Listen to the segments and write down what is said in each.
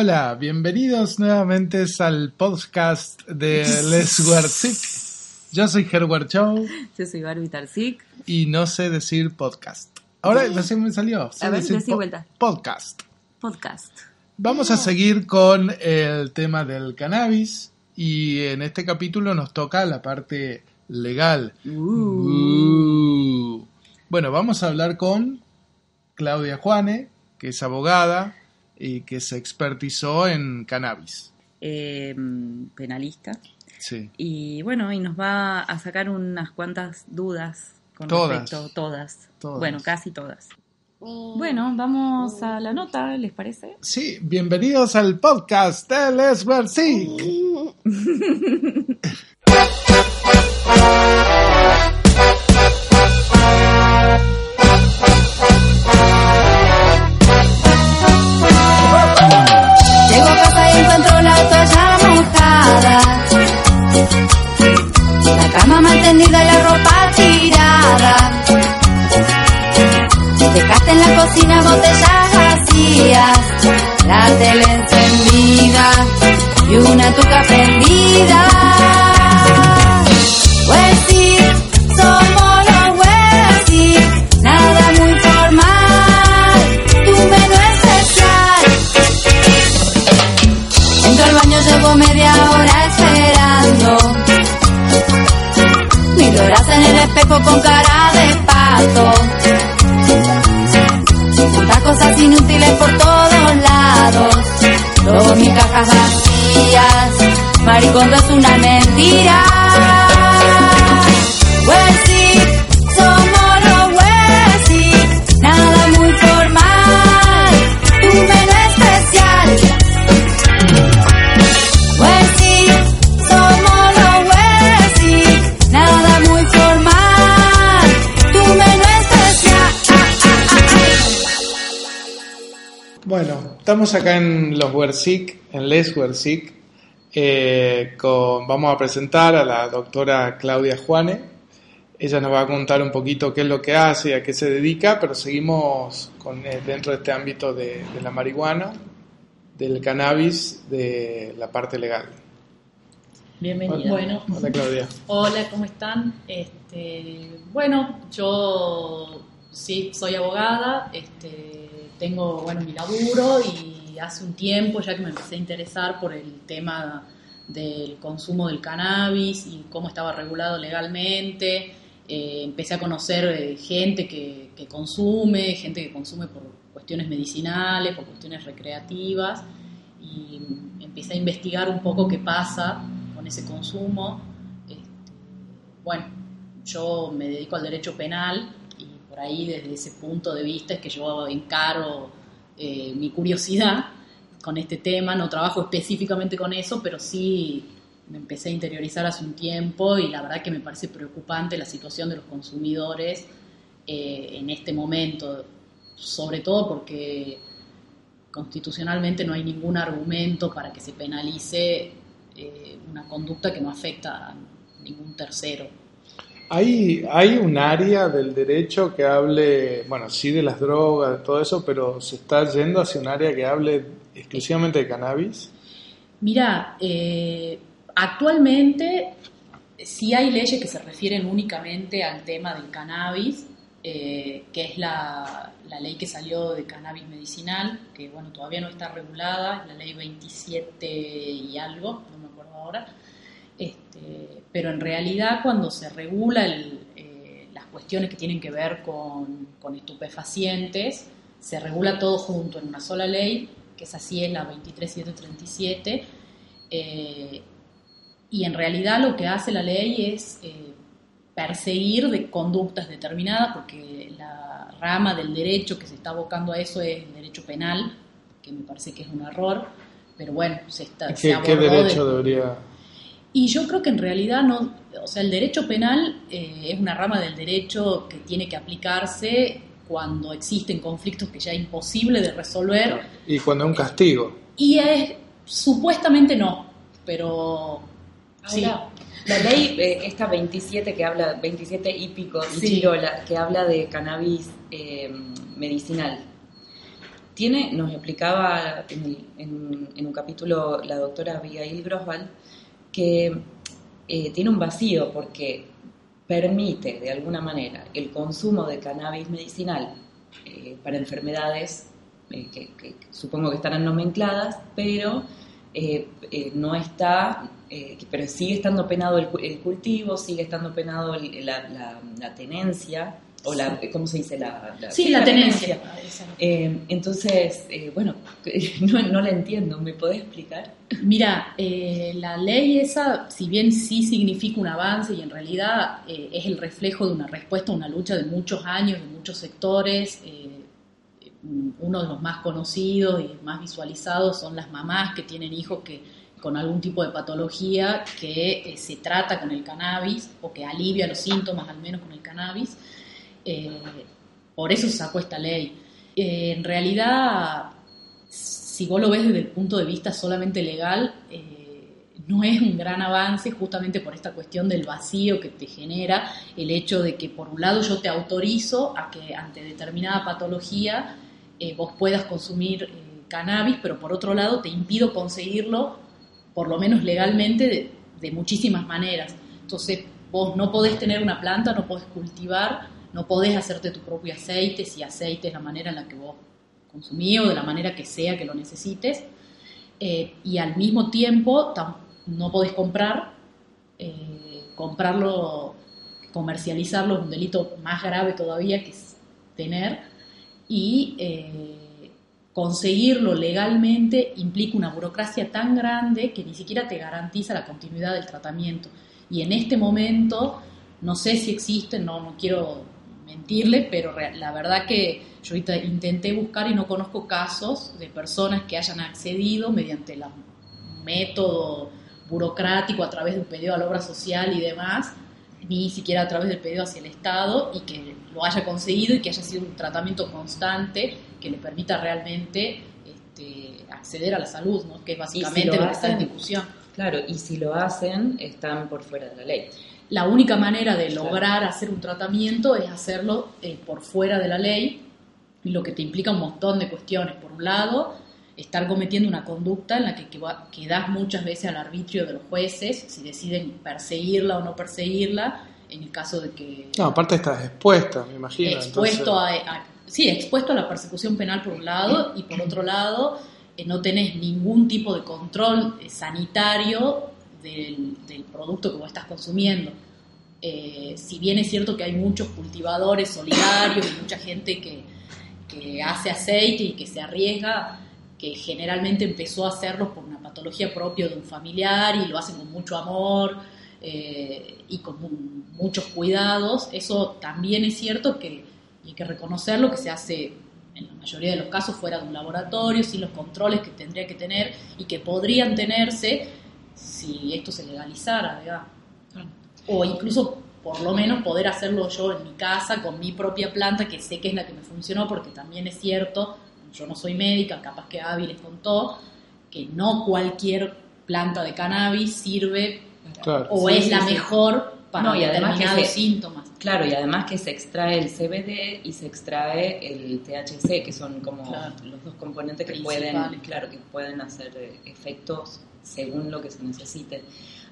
Hola, bienvenidos nuevamente al podcast de Les Sick. Yo soy Herbert Chow. Yo soy Barbie Tarzik. Y no sé decir podcast. Ahora recién me salió. A ver, decí vuelta. Podcast. Podcast. Vamos a seguir con el tema del cannabis y en este capítulo nos toca la parte legal. Uh. Bueno, vamos a hablar con Claudia Juane, que es abogada y que se expertizó en cannabis. Em, penalista. Sí. Y bueno, y nos va a sacar unas cuantas dudas con todas. respecto todas. todas. Bueno, casi todas. Bueno, vamos a la nota, ¿les parece? Sí, bienvenidos al podcast de Les. en la cocina botellas vacías. La tele encendida y una tuca prendida. Pues somos los Huesí, nada muy formal, tu menú especial. Entro al baño, llevo media hora esperando. Miroras en el espejo con cara de pato. Tantas cosas inútiles por todos lados. Todas mis cajas vacías. Maricondo es una mentira. Somos estamos acá en los Wersic, en Les Wersic. Eh, con, vamos a presentar a la doctora Claudia Juane. Ella nos va a contar un poquito qué es lo que hace y a qué se dedica, pero seguimos con, eh, dentro de este ámbito de, de la marihuana, del cannabis, de la parte legal. Bienvenida. Bueno, Hola Claudia. hola, ¿cómo están? Este, bueno, yo sí soy abogada, este, tengo bueno mi laburo y hace un tiempo ya que me empecé a interesar por el tema del consumo del cannabis y cómo estaba regulado legalmente. eh, empecé a conocer eh, gente que, consume, gente que consume por cuestiones medicinales, por cuestiones recreativas y empecé a investigar un poco qué pasa con ese consumo. Este, bueno, yo me dedico al derecho penal ahí desde ese punto de vista es que yo encaro eh, mi curiosidad con este tema. No trabajo específicamente con eso, pero sí me empecé a interiorizar hace un tiempo y la verdad que me parece preocupante la situación de los consumidores eh, en este momento, sobre todo porque constitucionalmente no hay ningún argumento para que se penalice eh, una conducta que no afecta a ningún tercero. ¿Hay, ¿Hay un área del derecho que hable, bueno, sí de las drogas, todo eso, pero se está yendo hacia un área que hable exclusivamente de cannabis? Mira, eh, actualmente sí hay leyes que se refieren únicamente al tema del cannabis, eh, que es la, la ley que salió de cannabis medicinal, que bueno, todavía no está regulada, la ley 27 y algo, no me acuerdo ahora. Este, pero en realidad cuando se regula el, eh, las cuestiones que tienen que ver con, con estupefacientes, se regula todo junto en una sola ley, que es así, es la 23737, eh, y en realidad lo que hace la ley es eh, perseguir de conductas determinadas, porque la rama del derecho que se está abocando a eso es el derecho penal, que me parece que es un error, pero bueno, se está... se ¿Qué, derecho de- debería...? Y yo creo que en realidad no, o sea, el derecho penal eh, es una rama del derecho que tiene que aplicarse cuando existen conflictos que ya es imposible de resolver Y cuando es un castigo. y es supuestamente no, pero sí. Ahora, La ley, eh, esta 27 que habla, 27 y pico, Sí. Que habla de cannabis eh, medicinal, tiene, nos explicaba en, un capítulo la doctora Abigail Grosval que eh, tiene un vacío porque permite de alguna manera el consumo de cannabis medicinal eh, para enfermedades eh, que, supongo que estarán nomencladas, pero no está, pero sigue estando penado el, cultivo, sigue estando penado la tenencia o la, ¿cómo se dice? La, sí, la, tenencia. Eh, entonces, eh, bueno, no, no, la entiendo, ¿me podés explicar? Mira, eh, la ley esa, si bien sí significa un avance y en realidad es el reflejo de una respuesta a una lucha de muchos años, de muchos sectores, uno de los más conocidos y más visualizados son las mamás que tienen hijos que con algún tipo de patología que se trata con el cannabis o que alivia los síntomas al menos con el cannabis. Eh, por eso sacó esta ley. Eh, en realidad, si vos lo ves desde el punto de vista solamente legal, eh, no es un gran avance justamente por esta cuestión del vacío que te genera el hecho de que por un lado yo te autorizo a que ante determinada patología vos puedas consumir cannabis, pero por otro lado te impido conseguirlo, por lo menos legalmente, de, de muchísimas maneras. Entonces vos no podés tener una planta, no podés cultivar no podés hacerte tu propio aceite, si aceite es la manera en la que vos consumís o de la manera que sea que lo necesites. Eh, y al mismo tiempo no podés comprar, eh, comprarlo, comercializarlo es un delito más grave todavía que es tener y eh, conseguirlo legalmente implica una burocracia tan grande que ni siquiera te garantiza la continuidad del tratamiento. Y en este momento, no sé si existen, no, no quiero mentirle, pero la verdad que yo ahorita intenté buscar y no conozco casos de personas que hayan accedido mediante el método burocrático a través de un pedido a la obra social y demás, ni siquiera a través del pedido hacia el Estado y que lo haya conseguido y que haya sido un tratamiento constante que le permita realmente este, acceder a la salud, ¿no? que es básicamente lo, que está en discusión. Claro, y si lo hacen, están por fuera de la ley. La única manera de lograr hacer un tratamiento es hacerlo eh, por fuera de la ley, lo que te implica un montón de cuestiones. Por un lado, estar cometiendo una conducta en la que quedas muchas veces al arbitrio de los jueces, si deciden perseguirla o no perseguirla, en el caso de que... No, aparte estás expuesta, me imagino. Expuesto a, sí, expuesto a la persecución penal por un lado, y por otro lado, eh, no tenés ningún tipo de control eh, sanitario del, producto que vos estás consumiendo. Eh, si bien es cierto que hay muchos cultivadores solidarios y mucha gente que, que, hace aceite y que se arriesga, que generalmente empezó a hacerlo por una patología propia de un familiar y lo hacen con mucho amor eh, y con muchos cuidados, eso también es cierto que hay que reconocerlo que se hace en la mayoría de los casos fuera de un laboratorio, sin los controles que tendría que tener y que podrían tenerse si esto se legalizara. O incluso por lo menos poder hacerlo yo en mi casa con mi propia planta, que sé que es la que me funcionó, porque también es cierto, yo no soy médica, capaz que Avi les contó, que no cualquier planta de cannabis sirve o es la mejor para y determinados síntomas. Claro, y además que se extrae el CBD y se extrae el THC, que son como los dos componentes que pueden, claro, que pueden hacer efectos según lo que se necesite.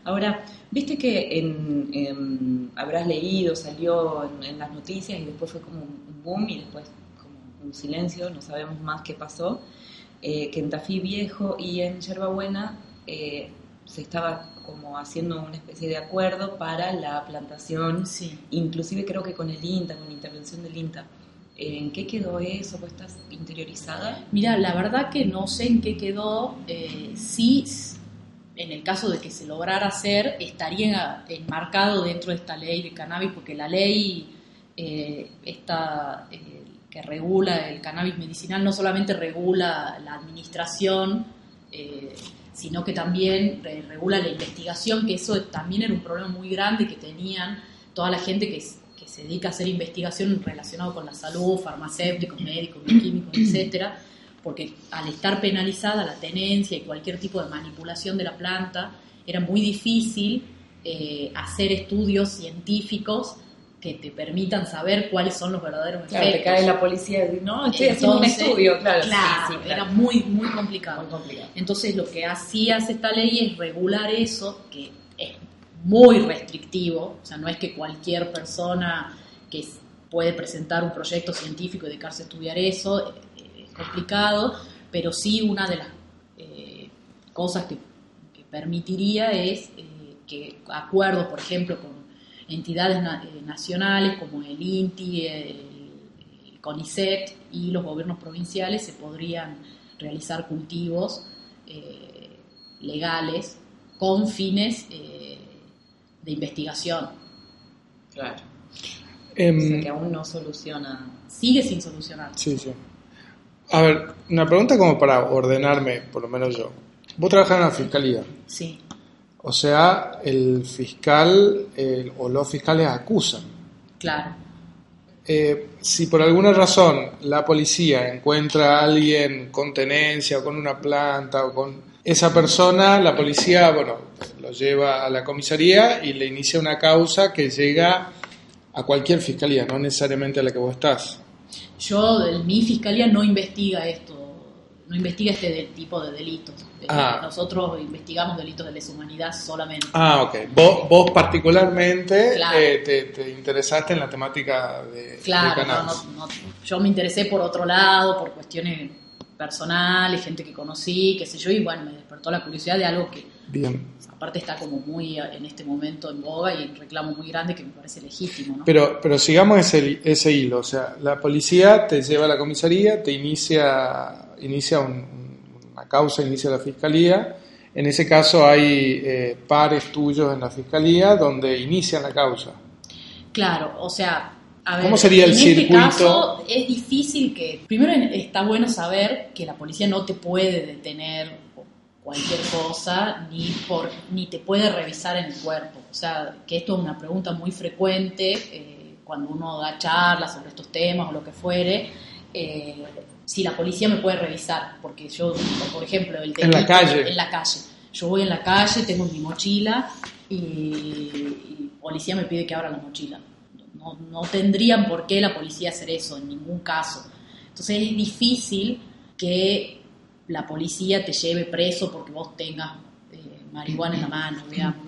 Ahora, viste que en, habrás leído, salió en, las noticias y después fue como un boom y después como un silencio, no sabemos más qué pasó, eh, que en Tafí Viejo y en Yerbabuena eh, se estaba como haciendo una especie de acuerdo para la plantación, sí. inclusive creo que con el INTA, con la intervención del INTA. ¿En qué quedó eso? ¿Estás interiorizada? Mira, la verdad que no sé en qué quedó. Eh, sí, en el caso de que se lograra hacer, estaría enmarcado dentro de esta ley de cannabis, porque la ley eh, eh, que regula el cannabis medicinal no solamente regula la administración, eh, sino que también regula la investigación, que eso también era un problema muy grande que tenían toda la gente que, que se dedica a hacer investigación relacionada con la salud, farmacéuticos, médicos, químicos, etcétera porque al estar penalizada la tenencia y cualquier tipo de manipulación de la planta, era muy difícil eh, hacer estudios científicos que te permitan saber cuáles son los verdaderos claro, efectos. te cae la policía y no, estoy haciendo un estudio, claro. Claro, era muy, muy complicado. muy complicado. Entonces lo que hace esta ley es regular eso, que es muy restrictivo, o sea, no es que cualquier persona que puede presentar un proyecto científico y dedicarse a estudiar eso, eh, complicado, pero sí una de las eh, cosas que, que, permitiría es eh, que acuerdos, por ejemplo, con entidades na nacionales como el INTI, el, el, CONICET y los gobiernos provinciales se podrían realizar cultivos legales con fines de investigación. Claro. Eh, o sea que aún no soluciona. Sigue sin solucionar. Sí, sí. A ver, una pregunta como para ordenarme, por lo menos yo. Vos trabajás en la fiscalía. Sí. O sea, el fiscal el, o los fiscales acusan. Claro. Eh, si por alguna razón la policía encuentra a alguien con tenencia o con una planta o con esa persona, la policía, bueno, lo lleva a la comisaría y le inicia una causa que llega a cualquier fiscalía, no necesariamente a la que vos estás. Yo, mi fiscalía no investiga esto, no investiga este de, tipo de delitos. Ah. Nosotros investigamos delitos de lesa humanidad solamente. Ah, ok. Vos, vos particularmente claro. eh, te, te, interesaste en la temática de, claro, de no, no, no, yo me interesé por otro lado, por cuestiones personales, gente que conocí, qué sé yo, y bueno, me despertó la curiosidad de algo que Bien. aparte está como muy en este momento en boga y un reclamo muy grande que me parece legítimo. ¿no? Pero, pero sigamos ese, ese hilo, o sea, la policía te lleva a la comisaría, te inicia, inicia un, una causa, inicia la fiscalía, en ese caso hay eh, pares tuyos en la fiscalía donde inician la causa. Claro, o sea, a ver, ¿Cómo sería el en circuito? este caso es difícil que, primero está bueno saber que la policía no te puede detener cualquier cosa ni por ni te puede revisar en el cuerpo. O sea, que esto es una pregunta muy frecuente eh, cuando uno da charlas sobre estos temas o lo que fuere. Eh, si la policía me puede revisar, porque yo, por ejemplo, el en la calle. En la calle. Yo voy en la calle, tengo mi mochila y, y policía me pide que abra la mochila. No, no, tendrían por qué la policía hacer eso, en ningún caso. Entonces es difícil que la policía te lleve preso porque vos tengas eh, marihuana en la mano, digamos.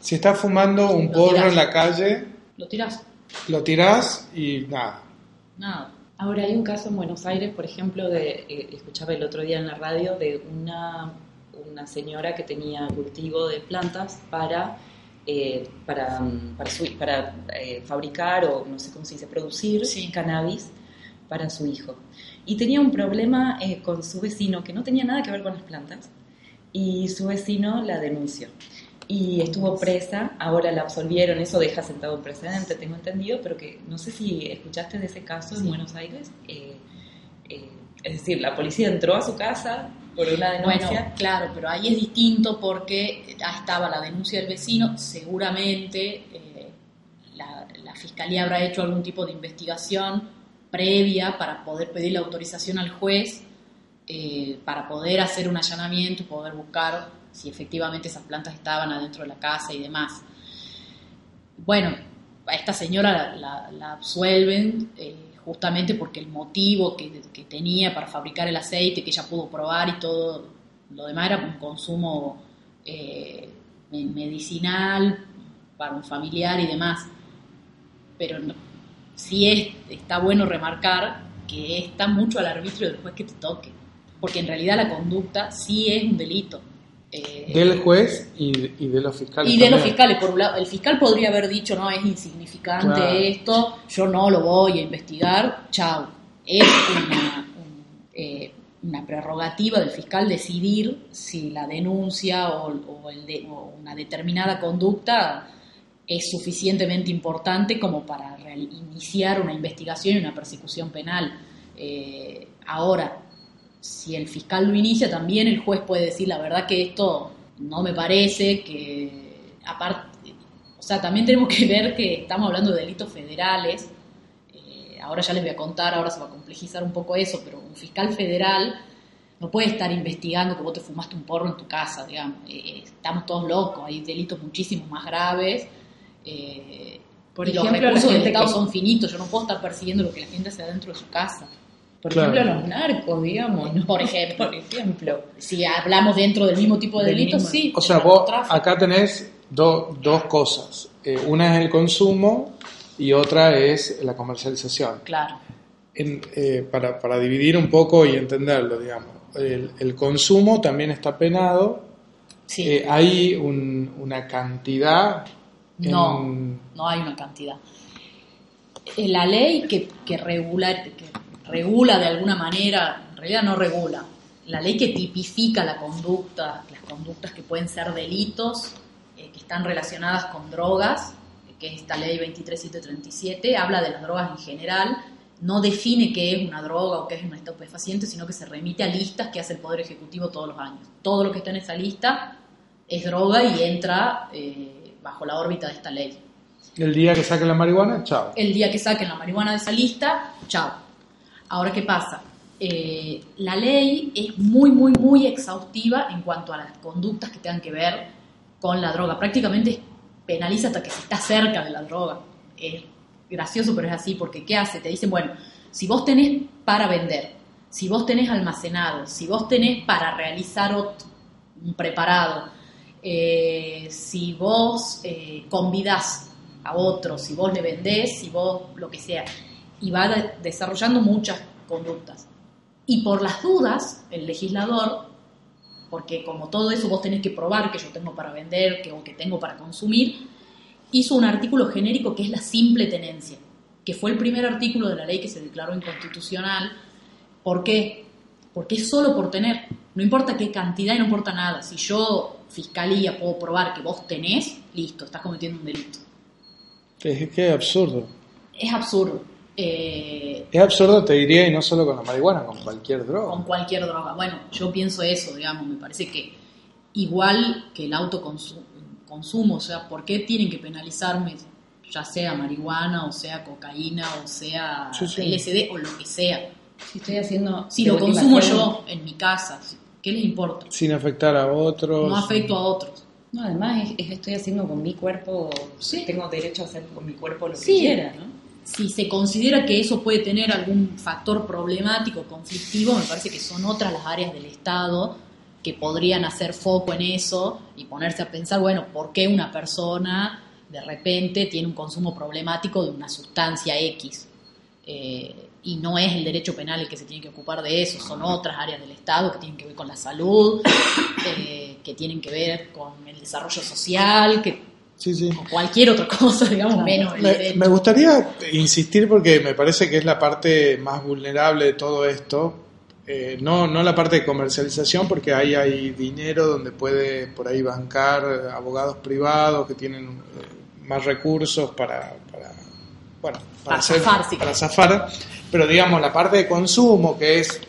Si estás fumando un porro en la calle, lo tirás. Lo tirás y nada. Nada. Ahora hay un caso en Buenos Aires, por ejemplo, de eh, escuchaba el otro día en la radio de una, una señora que tenía cultivo de plantas para eh, para, para, su, para eh, fabricar o no sé cómo se dice, producir sí. cannabis para su hijo. Y tenía un problema eh, con su vecino que no tenía nada que ver con las plantas y su vecino la denunció. Y estuvo presa, ahora la absolvieron, eso deja sentado un precedente, tengo entendido, pero que no sé si escuchaste de ese caso sí. en Buenos Aires. Eh, es decir, la policía entró a su casa Bueno, claro, pero ahí es distinto porque estaba la denuncia del vecino, seguramente eh, la, fiscalía habrá hecho algún tipo de investigación previa para poder pedir la autorización al juez, eh, para poder hacer un allanamiento poder buscar si efectivamente esas plantas estaban adentro de la casa y demás. Bueno, a esta señora la absuelven. Eh, justamente porque el motivo que, tenía para fabricar el aceite, que ella pudo probar y todo lo demás era un consumo eh, medicinal para un familiar y demás. Pero sí es, está bueno remarcar que está mucho al arbitrio del juez que te toque, porque en realidad la conducta sí es un delito. Eh, del juez y, y, de los fiscales. Y de los fiscales, por un lado, el fiscal podría haber dicho, no, es insignificante claro. esto, yo no lo voy a investigar, chao. Es una, un, eh, una, prerrogativa del fiscal decidir si la denuncia o, o, el de, o, una determinada conducta es suficientemente importante como para iniciar una investigación y una persecución penal. Eh, ahora, si el fiscal lo inicia, también el juez puede decir la verdad que esto no me parece, que aparte, o sea, también tenemos que ver que estamos hablando de delitos federales, eh, ahora ya les voy a contar, ahora se va a complejizar un poco eso, pero un fiscal federal no puede estar investigando que vos te fumaste un porro en tu casa, digamos, eh, estamos todos locos, hay delitos muchísimo más graves, eh, Por ejemplo, los recursos del Estado son finitos, yo no puedo estar persiguiendo lo que la gente hace adentro de su casa. Por ejemplo, los narcos, digamos. Por ejemplo, por ejemplo, si hablamos dentro del mismo tipo de delitos, sí. O sea, vos acá tenés dos cosas. Eh, una es el consumo y otra es la comercialización. Claro. Eh, para, para, dividir un poco y entenderlo, digamos. El, consumo también está penado. Sí. Eh, hay una cantidad. No, no hay una cantidad. La ley que, que regula, que regula de alguna manera, en realidad no regula, la ley que tipifica la conducta, las conductas que pueden ser delitos, eh, que están relacionadas con drogas, que es esta ley 23737, habla de las drogas en general, no define qué es una droga o qué es un estupefaciente, sino que se remite a listas que hace el Poder Ejecutivo todos los años. Todo lo que está en esa lista es droga y entra eh, bajo la órbita de esta ley. El día que saquen la marihuana, chao. El día que saquen la marihuana de esa lista, chao. Ahora, ¿qué pasa? Eh, la ley es muy, muy, muy exhaustiva en cuanto a las conductas que tengan que ver con la droga. Prácticamente penaliza hasta que se está cerca de la droga. Es gracioso, pero es así, porque ¿qué hace? Te dicen, bueno, si vos tenés para vender, si vos tenés almacenado, si vos tenés para realizar un preparado, eh, si vos eh, convidás a otro, si vos le vendés, si vos lo que sea, y va desarrollando muchas conductas. Y por las dudas, el legislador, porque como todo eso vos tenés que probar que yo tengo para vender que, o que tengo para consumir, hizo un artículo genérico que es la simple tenencia, que fue el primer artículo de la ley que se declaró inconstitucional. ¿Por qué? Porque es solo por tener. No importa qué cantidad y no importa nada. Si yo, fiscalía, puedo probar que vos tenés, listo, estás cometiendo un delito. Es que absurdo. Es absurdo. Eh, es absurdo, te diría, y no solo con la marihuana, con cualquier droga. Con cualquier droga. Bueno, yo pienso eso, digamos, me parece que igual que el autoconsumo, o sea, ¿por qué tienen que penalizarme, ya sea marihuana, o sea cocaína, o sea LSD, o lo que sea? Si estoy haciendo. Si lo consumo yo en mi casa, ¿qué les importa? Sin afectar a otros. No afecto a otros. No, además estoy haciendo con mi cuerpo, tengo derecho a hacer con mi cuerpo lo que quiera, ¿no? Si se considera que eso puede tener algún factor problemático, conflictivo, me parece que son otras las áreas del Estado que podrían hacer foco en eso y ponerse a pensar, bueno, ¿por qué una persona de repente tiene un consumo problemático de una sustancia X? Eh, y no es el derecho penal el que se tiene que ocupar de eso, son otras áreas del Estado que tienen que ver con la salud, eh, que tienen que ver con el desarrollo social, que o cualquier otra cosa, digamos, menos. Me, gustaría insistir porque me parece que es la parte más vulnerable de todo esto. Eh, no, no la parte de comercialización, porque ahí hay dinero donde puede por ahí bancar abogados privados que tienen eh, más recursos para, bueno, para, zafar, para zafar. Pero digamos, la parte de consumo, que es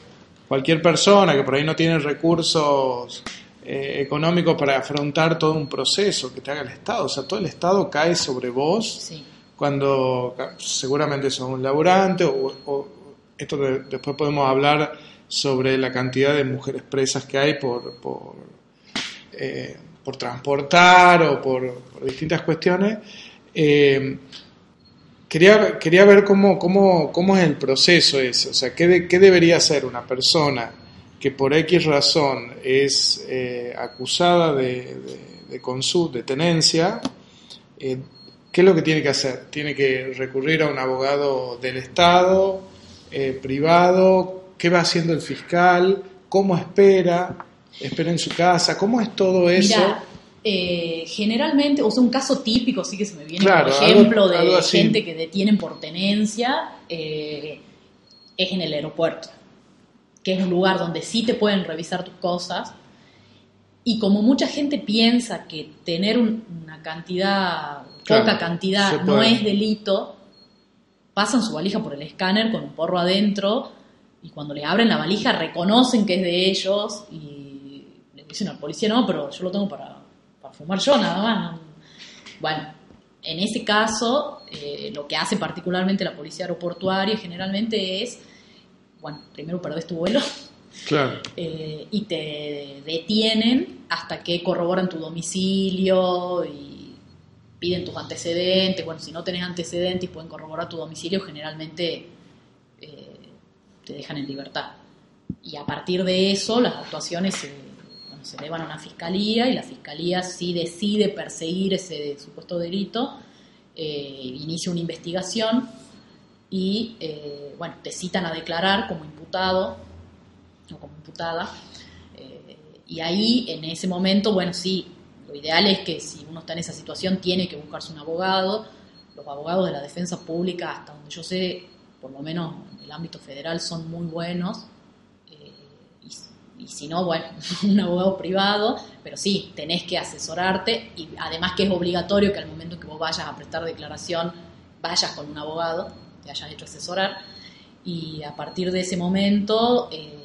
cualquier persona que por ahí no tiene recursos eh, económico para afrontar todo un proceso que te haga el Estado. O sea, todo el Estado cae sobre vos cuando seguramente sos un laburante o, esto después podemos hablar sobre la cantidad de mujeres presas que hay por, por, eh, por transportar o por, distintas cuestiones. Eh, quería, quería ver cómo, cómo, cómo es el proceso ese, o sea, qué, qué debería hacer una persona que por X razón es eh, acusada de, de, de, tenencia, eh, ¿qué es lo que tiene que hacer? Tiene que recurrir a un abogado del Estado, eh, privado, ¿qué va haciendo el fiscal? ¿Cómo espera? ¿Espera en su casa? ¿Cómo es todo eso? Mira, generalmente, o sea, un caso típico, sí que se me viene, por ejemplo, de gente que detienen por tenencia, es en el aeropuerto que es un lugar donde sí te pueden revisar tus cosas. Y como mucha gente piensa que tener una cantidad, poca cantidad, no es delito, pasan su valija por el escáner con un porro adentro y cuando le abren la valija reconocen que es de ellos y le dicen al policía, no, pero yo lo tengo para, fumar yo nada más. Bueno, en ese caso, eh, lo que hace particularmente la policía aeroportuaria generalmente es bueno, primero perdés tu vuelo. Eh, y te detienen hasta que corroboran tu domicilio y piden tus antecedentes, bueno, si no tenés antecedentes y pueden corroborar tu domicilio, generalmente eh, te dejan en libertad. Y a partir de eso, las actuaciones se, se elevan a una fiscalía y la fiscalía si decide perseguir ese supuesto delito, eh, inicia una investigación y, eh, bueno, te citan a declarar como imputado o como imputada. y ahí, en ese momento, bueno, sí, lo ideal es que si uno está en esa situación tiene que buscarse un abogado. Los abogados de la defensa pública, hasta donde yo sé, por lo menos en el ámbito federal, son muy buenos. Eh, y, si no, bueno, un abogado privado, pero sí, tenés que asesorarte y además que es obligatorio que al momento que vos vayas a prestar declaración, vayas con un abogado, te hayas hecho asesorar. Y a partir de ese momento... Eh,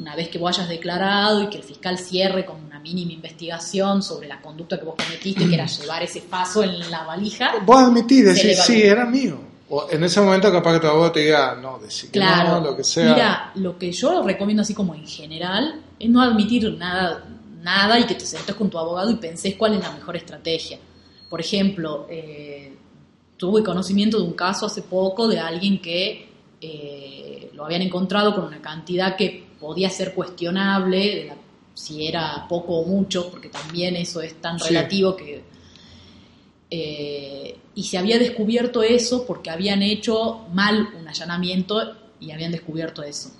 una vez que vos hayas declarado y que el fiscal cierre con una mínima investigación sobre la conducta que vos cometiste, que era llevar ese paso en la valija. Vos admitís, decís, sí, era mío. O en ese momento capaz que tu abogado te diga, no, decir claro, no, lo que sea. Mira, lo que yo recomiendo así como en general es no admitir nada, nada y que te sentes con tu abogado y pensés cuál es la mejor estrategia. Por ejemplo, eh, tuve conocimiento de un caso hace poco de alguien que eh, lo habían encontrado con una cantidad que podía ser cuestionable, si era poco o mucho, porque también eso es tan relativo que... Eh, y se había descubierto eso porque habían hecho mal un allanamiento y habían descubierto eso.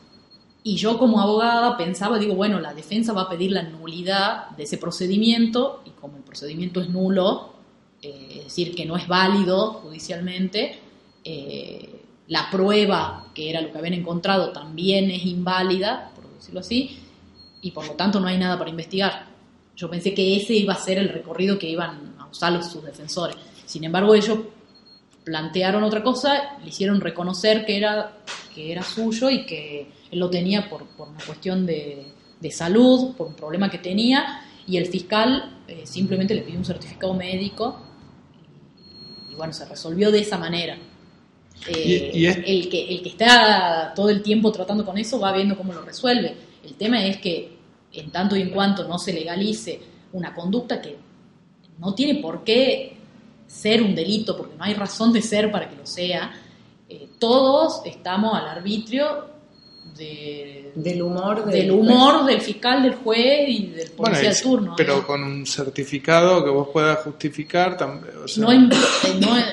Y yo como abogada pensaba, digo, bueno, la defensa va a pedir la nulidad de ese procedimiento y como el procedimiento es nulo, eh, es decir, que no es válido judicialmente, eh, la prueba, que era lo que habían encontrado, también es inválida, por decirlo así, y por lo tanto no hay nada para investigar. Yo pensé que ese iba a ser el recorrido que iban a usar sus defensores. Sin embargo, ellos plantearon otra cosa, le hicieron reconocer que era, que era suyo y que él lo tenía por, por una cuestión de, de, salud, por un problema que tenía, y el fiscal eh, simplemente le pidió un certificado médico bueno, se resolvió de esa manera. Eh, el, que, el que está todo el tiempo tratando con eso va viendo cómo lo resuelve. El tema es que en tanto y en cuanto no se legalice una conducta que no tiene por qué ser un delito, porque no hay razón de ser para que lo sea, eh, todos estamos al arbitrio del humor del, humor del fiscal, del juez y del policía de turno. Pero con un certificado que vos puedas justificar también. no, en,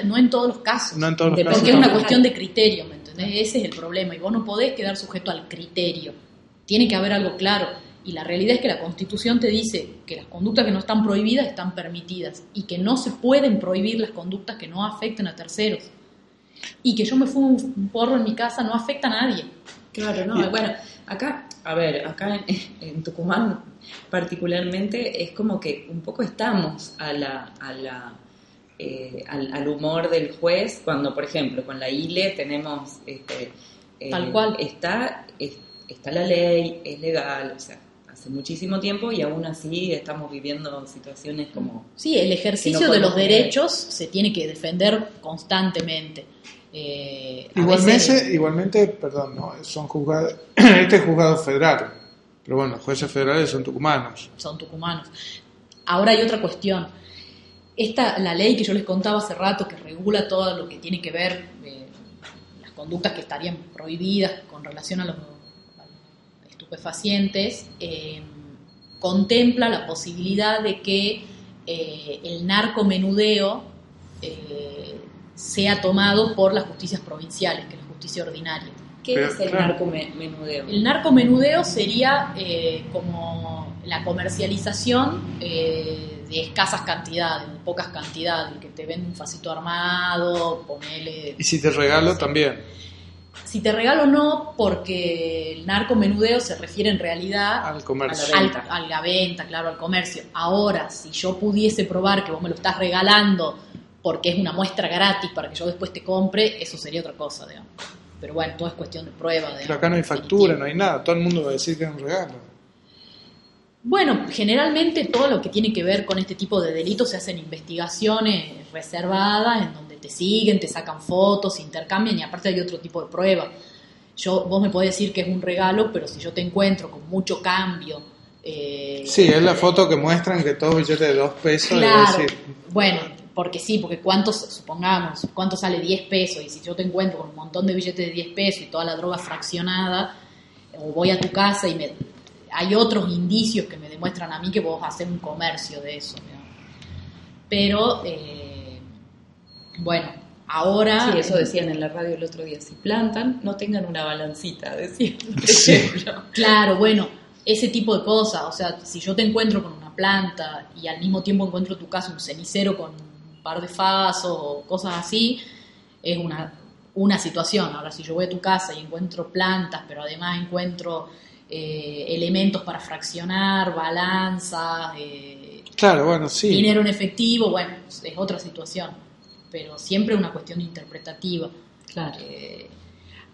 no, en, todos los casos. No en todos los casos. Porque es una cuestión de criterio, ¿me entendés? Ese es el problema. Y vos no podés quedar sujeto al criterio. Tiene que haber algo claro. Y la realidad es que la Constitución te dice que las conductas que no están prohibidas están permitidas y que no se pueden prohibir las conductas que no afecten a terceros. Y que yo me fumo un porro en mi casa no afecta a nadie. Claro, no, bueno, acá, a ver, acá en, Tucumán particularmente es como que un poco estamos a la, a la eh, al, humor del juez cuando, por ejemplo, con la ILE tenemos, este, eh, tal cual, está, está la ley, es legal, o sea, hace muchísimo tiempo y aún así estamos viviendo situaciones como... Sí, el ejercicio de los derechos se tiene que defender constantemente. Eh, igualmente, igualmente, perdón, ¿no? son juzgados, este es juzgado federal, pero bueno, los jueces federales son tucumanos. Son tucumanos. Ahora hay otra cuestión. Esta, la ley que yo les contaba hace rato, que regula todo lo que tiene que ver eh, las conductas que estarían prohibidas con relación a los, estupefacientes, eh, contempla la posibilidad de que el narcomenudeo sea tomado por las justicias provinciales, que es la justicia ordinaria. ¿Qué es el narcomenudeo? El narcomenudeo sería eh, como la comercialización eh, de escasas cantidades, de pocas cantidades, que te vende un facito armado, ponele... ¿Y si te regalo también? Si te regalo no, porque el narcomenudeo se refiere en realidad al comercio. A la, venta. a la venta, claro, al comercio. Ahora, si yo pudiese probar que vos me lo estás regalando porque es una muestra gratis para que yo después te compre, eso sería otra cosa, digamos. Pero bueno, todo es cuestión de prueba. Pero acá no hay factura, no hay nada, todo el mundo va a decir que es un regalo. Bueno, generalmente todo lo que tiene que ver con este tipo de delitos se hacen investigaciones reservadas en donde te siguen, te sacan fotos, intercambian y aparte hay otro tipo de prueba. Yo, vos me podés decir que es un regalo, pero si yo te encuentro con mucho cambio, eh, sí, es la foto que muestran que todo billete de dos pesos. Claro, bueno, porque sí, porque cuántos, supongamos, cuánto sale 10 pesos y si yo te encuentro con un montón de billetes de 10 pesos y toda la droga fraccionada, o voy a tu casa y me, hay otros indicios que me demuestran a mí que vos hacer un comercio de eso. Pero, eh, bueno, ahora... Sí, eso decían en la radio el otro día, si plantan, no tengan una balancita, decían, Claro, bueno, ese tipo de cosas, o sea, si yo te encuentro con una planta y al mismo tiempo encuentro en tu casa un cenicero con par de fasos o cosas así, es una, una situación. Ahora, si yo voy a tu casa y encuentro plantas, pero además encuentro eh, elementos para fraccionar, balanzas, eh, claro, bueno, sí. dinero en efectivo, bueno, es otra situación, pero siempre una cuestión interpretativa. Claro. Eh,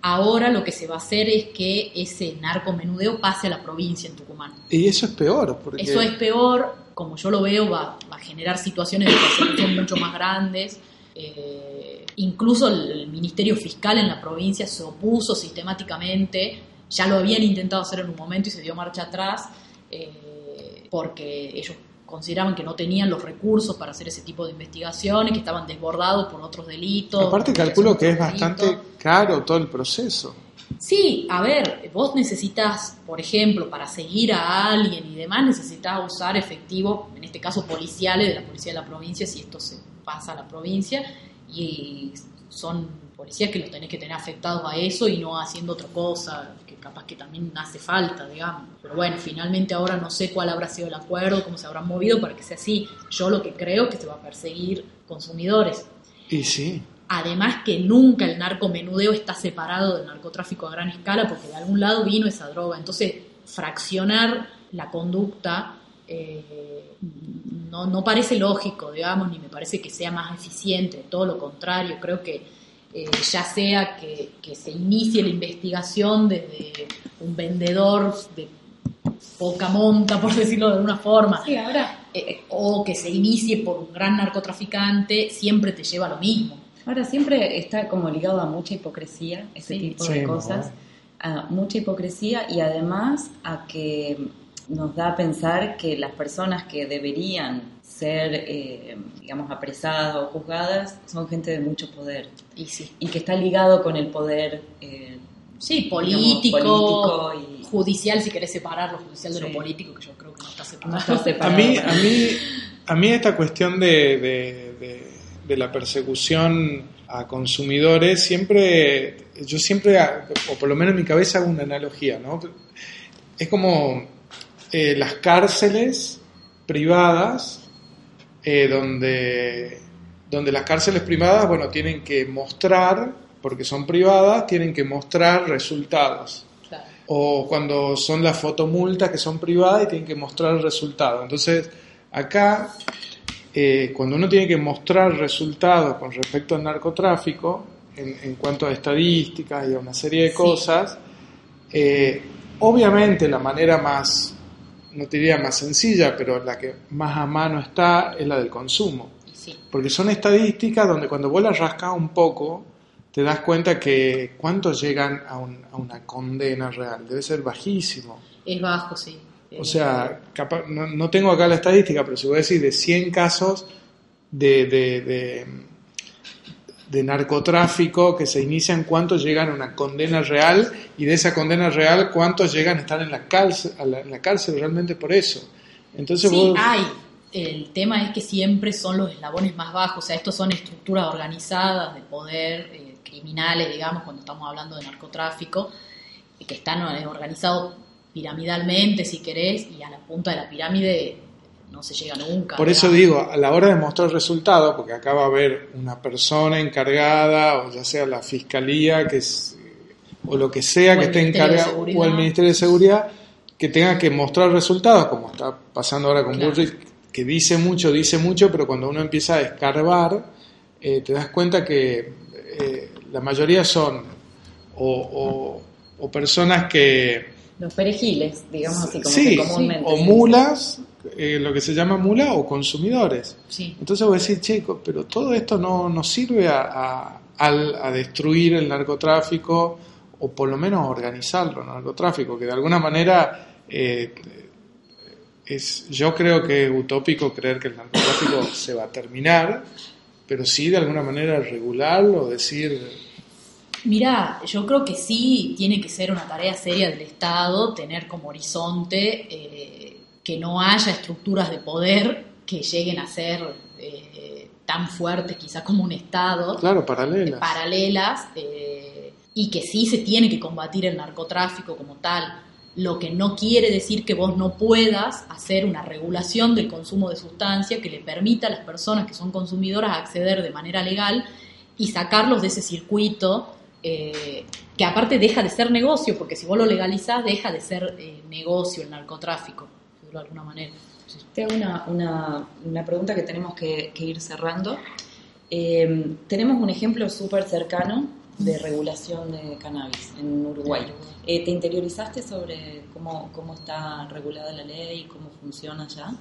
ahora lo que se va a hacer es que ese narcomenudeo pase a la provincia en Tucumán. Y eso es peor. Porque... Eso es peor como yo lo veo, va, a generar situaciones de persecución mucho más grandes. Eh, incluso el, Ministerio Fiscal en la provincia se opuso sistemáticamente, ya lo habían intentado hacer en un momento y se dio marcha atrás, eh, porque ellos consideraban que no tenían los recursos para hacer ese tipo de investigaciones, que estaban desbordados por otros delitos. Aparte calculo que es bastante caro todo el proceso. Sí, a ver, vos necesitas, por ejemplo, para seguir a alguien y demás, necesitas usar efectivos, en este caso policiales de la policía de la provincia, si esto se pasa a la provincia, y son policías que los tenés que tener afectados a eso y no haciendo otra cosa, que capaz que también hace falta, digamos. Pero bueno, finalmente ahora no sé cuál habrá sido el acuerdo, cómo se habrán movido para que sea así. Yo lo que creo es que se va a perseguir consumidores. Y sí. Además que nunca el narcomenudeo está separado del narcotráfico a gran escala porque de algún lado vino esa droga. Entonces, fraccionar la conducta eh, no, no, parece lógico, digamos, ni me parece que sea más eficiente, todo lo contrario, creo que eh, ya sea que, se inicie la investigación desde un vendedor de poca monta, por decirlo de alguna forma, eh, o que se inicie por un gran narcotraficante, siempre te lleva a lo mismo. Ahora siempre está como ligado a mucha hipocresía, ese tipo de cosas, a mucha hipocresía y además a que nos da a pensar que las personas que deberían ser, eh, digamos, apresadas o juzgadas son gente de mucho poder. Y, sí. y que está ligado con el poder. Eh, sí, político, y... judicial, si querés separar lo judicial de lo político, que yo creo que no está separado. A mí, a mí, a mí esta cuestión de de la persecución a consumidores, siempre, yo siempre, o por lo menos en mi cabeza hago una analogía, ¿no? Es como eh, las cárceles privadas, eh, donde, donde las cárceles privadas, bueno, tienen que mostrar, porque son privadas, tienen que mostrar resultados. O cuando son las fotomultas que son privadas y tienen que mostrar resultados. Entonces, acá eh, cuando uno tiene que mostrar resultados con respecto al narcotráfico, en, cuanto a estadísticas y a una serie de cosas, eh, obviamente la manera más, no te diría más sencilla, pero la que más a mano está es la del consumo. Porque son estadísticas donde cuando vos las rascas un poco, te das cuenta que cuántos llegan a, a una condena real. Debe ser bajísimo. Es bajo, sí. O sea, no, tengo acá la estadística, pero si voy a decir de 100 casos de, de, de, narcotráfico que se inician, ¿cuántos llegan a una condena real? Y de esa condena real, ¿cuántos llegan a estar en la cárcel, en la cárcel realmente por eso? Entonces sí, hay. El tema es que siempre son los eslabones más bajos, o sea, estos son estructuras organizadas de poder, eh, criminales, digamos, cuando estamos hablando de narcotráfico, que están eh, organizados piramidalmente, si querés, y a la punta de la pirámide no se llega nunca. Por eso digo, a la hora de mostrar resultados, porque acá va a haber una persona encargada, o ya sea la fiscalía, que es, o lo que sea que esté encargada, o el Ministerio de Seguridad, que tenga que mostrar resultados, como está pasando ahora con claro. que dice mucho, dice mucho, pero cuando uno empieza a escarbar, eh, te das cuenta que eh, la mayoría son o, o personas que los perejiles, digamos así como sí, comúnmente. o mulas, eh, lo que se llama mula, o consumidores. Sí. Entonces voy a decir, chicos, pero todo esto no, nos sirve a, a, destruir el narcotráfico, o por lo menos organizarlo, el narcotráfico, que de alguna manera eh, es, yo creo que es utópico creer que el narcotráfico se va a terminar, pero sí de alguna manera regularlo, decir... Mira, yo creo que sí tiene que ser una tarea seria del Estado tener como horizonte eh, que no haya estructuras de poder que lleguen a ser eh, tan fuertes quizás como un Estado. Claro, paralelas. Paralelas, eh, y que sí se tiene que combatir el narcotráfico como tal lo que no quiere decir que vos no puedas hacer una regulación del consumo de sustancia que le permita a las personas que son consumidoras acceder de manera legal y sacarlos de ese circuito eh, que aparte deja de ser negocio, porque si vos lo legalizás deja de ser eh, negocio el narcotráfico, de alguna manera. Te hago una, una, pregunta que tenemos que, ir cerrando. Eh, tenemos un ejemplo súper cercano de regulación de cannabis en Uruguay. Eh, ¿Te interiorizaste sobre cómo, cómo está regulada la ley, y cómo funciona ya?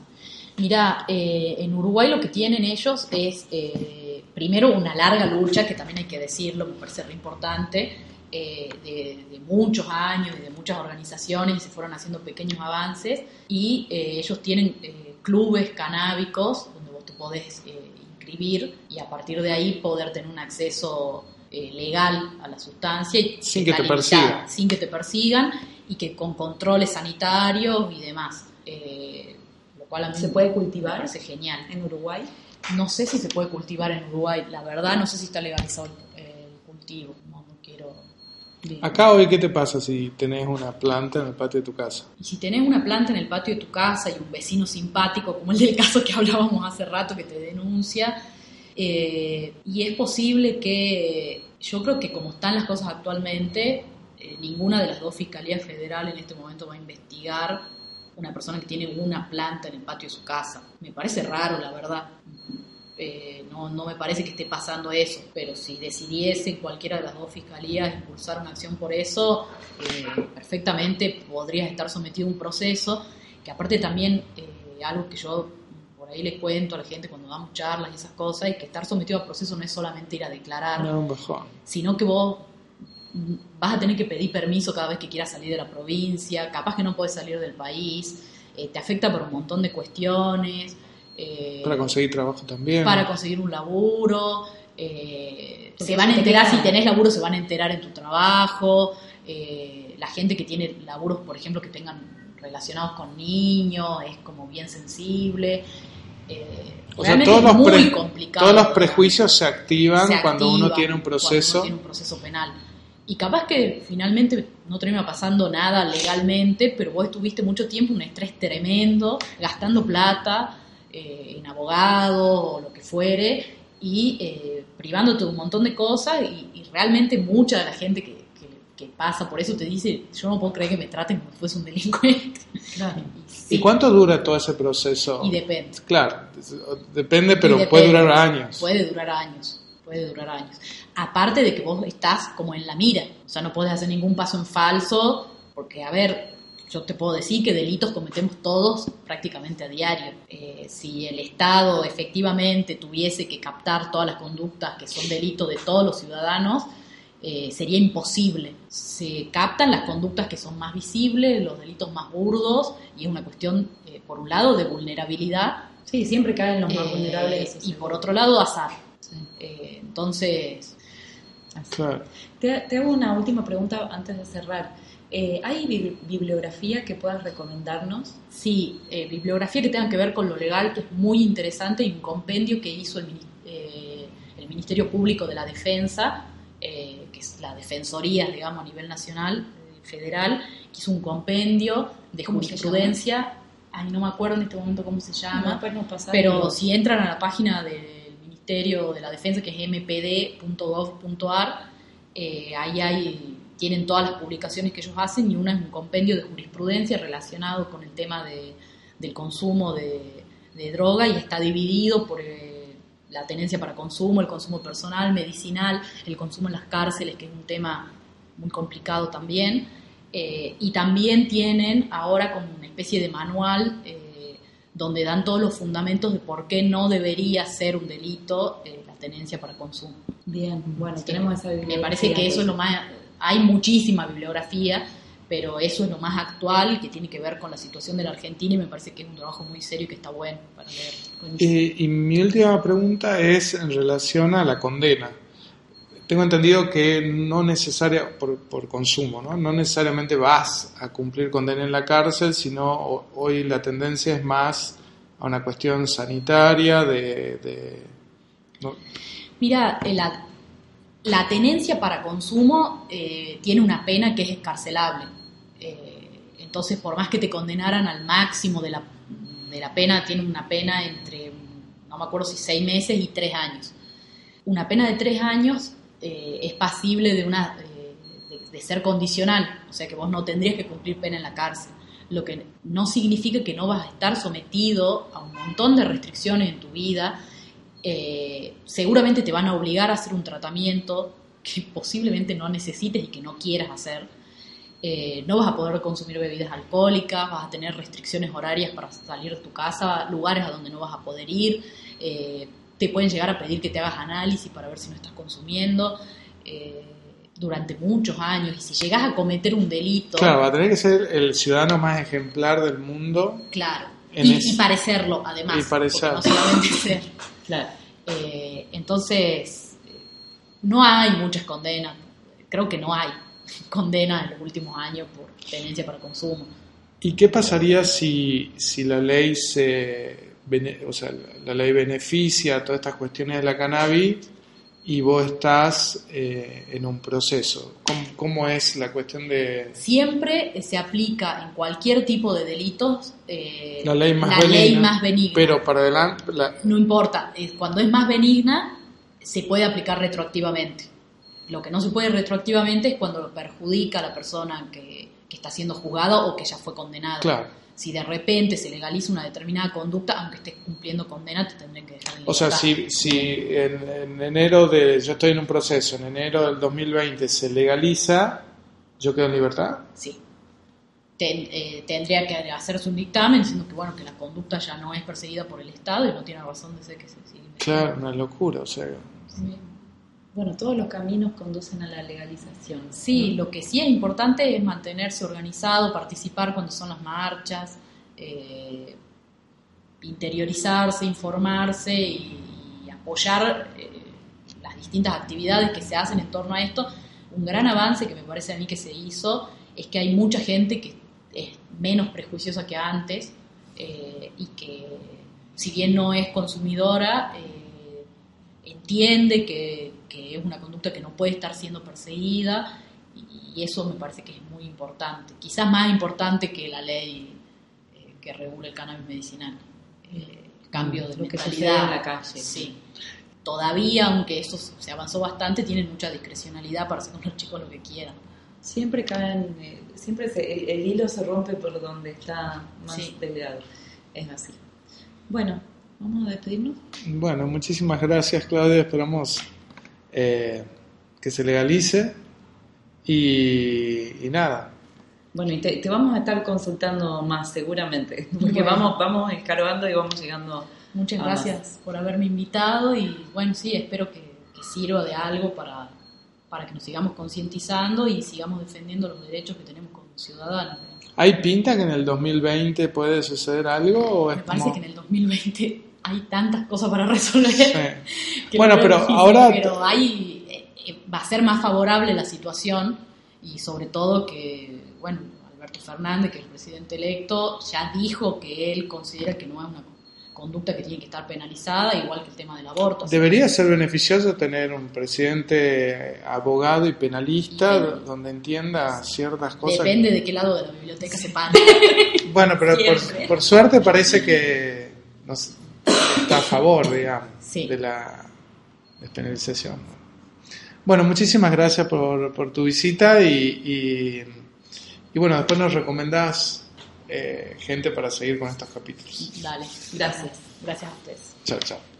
Mira, eh, en Uruguay lo que tienen ellos es, eh, primero, una larga lucha, que también hay que decirlo, me parece re importante, de, de, muchos años y de muchas organizaciones y se fueron haciendo pequeños avances y ellos tienen clubes canábicos donde vos te podés inscribir y a partir de ahí poder tener un acceso eh, legal a la sustancia y sin que te persigan. Sin que te persigan y que con controles sanitarios y demás. Eh, lo cual a mí ¿Se puede cultivar? parece genial. ¿En Uruguay? No sé si se puede cultivar en Uruguay, la verdad no sé si está legalizado el, cultivo, no, quiero... Acá hoy, ¿qué te pasa si tenés una planta en el patio de tu casa? Y si tenés una planta en el patio de tu casa y un vecino simpático, como el del caso que hablábamos hace rato, que te denuncia, eh, y es posible que, yo creo que como están las cosas actualmente, eh, ninguna de las dos fiscalías federales en este momento va a investigar una persona que tiene una planta en el patio de su casa. Me parece raro, la verdad. Eh, no, no, me parece que esté pasando eso, pero si decidiese cualquiera de las dos fiscalías impulsar una acción por eso, perfectamente podría estar sometido a un proceso, que aparte también, algo que yo ahí le cuento a la gente cuando damos charlas y esas cosas, y que estar sometido a proceso no es solamente ir a declarar, sino que vos vas a tener que pedir permiso cada vez que quieras salir de la provincia, capaz que no puedes salir del país, eh, te afecta por un montón de cuestiones. Eh, para conseguir trabajo también. Para conseguir un laburo. Eh, se van a enterar, si tenés laburo, se van a enterar en tu trabajo. la gente que tiene laburos, por ejemplo, que tengan relacionados con niños, es como bien sensible. Eh, o sea, todos los, muy complicado, todos los prejuicios se activan, cuando uno tiene un proceso. un proceso penal. Y capaz que finalmente no termina pasando nada legalmente, pero vos estuviste mucho tiempo un estrés tremendo, gastando plata eh, en abogados o lo que fuere, y eh, privándote de un montón de cosas, y, y realmente mucha de la gente que, pasa, por eso te dice, yo no puedo creer que me traten como si fuese un delincuente. Y, cuánto dura todo ese proceso? Y depende. Claro, depende, pero puede durar años. Puede durar años, puede durar años. Aparte de que vos estás como en la mira, o sea, no podés hacer ningún paso en falso, porque, a ver, yo te puedo decir que delitos cometemos todos prácticamente a diario. Eh, si el Estado efectivamente tuviese que captar todas las conductas que son delitos de todos los ciudadanos, eh, sería imposible. Se captan las conductas que son más visibles, los delitos más burdos, y es una cuestión, eh, por un lado, de vulnerabilidad. Sí, siempre caen los más vulnerables. Y por otro lado, azar. Entonces... Te, hago una última pregunta antes de cerrar. ¿Hay bibliografía que puedas recomendarnos? Sí, bibliografía que tenga que ver con lo legal, que es muy interesante, y un compendio que hizo el, el Ministerio Público de la Defensa eh, que es la Defensoría, digamos, a nivel nacional, eh, federal, que hizo un compendio de jurisprudencia, ay, no me acuerdo en este momento cómo se llama, pero si entran a la página del Ministerio de la Defensa, que es mpd.gov.ar, eh, ahí hay, tienen todas las publicaciones que ellos hacen y una es un compendio de jurisprudencia relacionado con el tema de, del consumo de, de droga y está dividido por la tenencia para consumo, el consumo personal, medicinal, el consumo en las cárceles, que es un tema muy complicado también. Eh, y también tienen ahora como una especie de manual eh, donde dan todos los fundamentos de por qué no debería ser un delito eh, la tenencia para consumo. Bien, bueno, tenemos esa bibliografía. Me parece que eso es lo más... Hay muchísima bibliografía, pero eso es lo más actual que tiene que ver con la situación de la Argentina y me parece que es un trabajo muy serio y que está bueno para leer. Y, y mi última pregunta es en relación a la condena. Tengo entendido que no necesaria por, por consumo, ¿no? no necesariamente vas a cumplir condena en la cárcel, sino hoy la tendencia es más a una cuestión sanitaria de... Mira, la, la, tenencia para consumo eh, tiene una pena que es escarcelable entonces, por más que te condenaran al máximo de la, de la pena, tiene una pena entre, no me acuerdo si seis meses y tres años. Una pena de tres años eh, es pasible de, una, de, ser condicional, o sea que vos no tendrías que cumplir pena en la cárcel, lo que no significa que no vas a estar sometido a un montón de restricciones en tu vida. Eh, seguramente te van a obligar a hacer un tratamiento que posiblemente no necesites y que no quieras hacer. Eh, no vas a poder consumir bebidas alcohólicas, vas a tener restricciones horarias para salir de tu casa, lugares a donde no vas a poder ir, eh, te pueden llegar a pedir que te hagas análisis para ver si no estás consumiendo. Eh, durante muchos años y si llegas a cometer un delito... Claro, va a tener que ser el ciudadano más ejemplar del mundo. Claro, y, parecerlo además. Y parecer. No solamente ser. Claro. entonces, no hay muchas condenas, creo que no hay condena en los últimos años por tenencia para consumo. ¿Y qué pasaría si, si la ley se o sea, la ley beneficia todas estas cuestiones de la cannabis y vos estás eh, en un proceso? ¿Cómo, es la cuestión de...? Siempre se aplica en cualquier tipo de delitos eh, la, ley más, benigna, Pero para adelante... No importa, cuando es más benigna se puede aplicar retroactivamente. Lo que no se puede retroactivamente es cuando perjudica a la persona que, está siendo juzgada o que ya fue condenada. Si de repente se legaliza una determinada conducta, aunque estés cumpliendo condena, te tendrán que dejar en O sea, si, si en, enero de. Yo estoy en un proceso, en enero del 2020 se legaliza, ¿yo quedo en libertad? Sí. Eh, tendría que hacerse un dictamen diciendo que bueno que la conducta ya no es perseguida por el Estado y no tiene razón de ser que se siga. Claro, una locura, o sea. Bueno, todos los caminos conducen a la legalización. Sí, lo que sí es importante es mantenerse organizado, participar cuando son las marchas, eh, interiorizarse, informarse y, apoyar eh, las distintas actividades que se hacen en torno a esto. Un gran avance que me parece a mí que se hizo es que hay mucha gente que es menos prejuiciosa que antes eh, y que si bien no es consumidora, entiende que, que, es una conducta que no puede estar siendo perseguida y, eso me parece que es muy importante, quizás más importante que la ley eh, que regula el cannabis medicinal. Eh, el cambio de Lo mentalidad en la calle. Sí. Todavía, aunque eso se avanzó bastante, tienen mucha discrecionalidad para hacer con los chicos lo que quieran. Siempre caen, eh, siempre el, hilo se rompe por donde está más delgado. Es así. Bueno, Vamos a despedirnos. Bueno, muchísimas gracias Claudia, esperamos eh, que se legalice y, nada. Bueno, y te, vamos a estar consultando más seguramente, porque vamos, vamos escarbando y vamos llegando. Muchas gracias por haberme invitado y bueno, sí, espero que, sirva de algo para, para que nos sigamos concientizando y sigamos defendiendo los derechos que tenemos como ciudadanos. ¿Hay pinta que en el 2020 puede suceder algo? O Me parece que en el 2020 hay tantas cosas para resolver. bueno, pero ahora... Pero hay, eh, va a ser más favorable la situación y sobre todo que, bueno, Alberto Fernández, que es el presidente electo, ya dijo que él considera que no es una conducta que tiene que estar penalizada, igual que el tema del aborto. Debería ser beneficioso tener un presidente abogado y penalista donde entienda ciertas cosas. Depende de qué lado de la biblioteca se pare. bueno, pero por, suerte parece que está a favor, digamos, de la despenalización. Bueno, muchísimas gracias por, tu visita y, y, bueno, después nos recomendás eh, gente para seguir con estos capítulos. Dale, gracias. Gracias a ustedes. Chao, chao.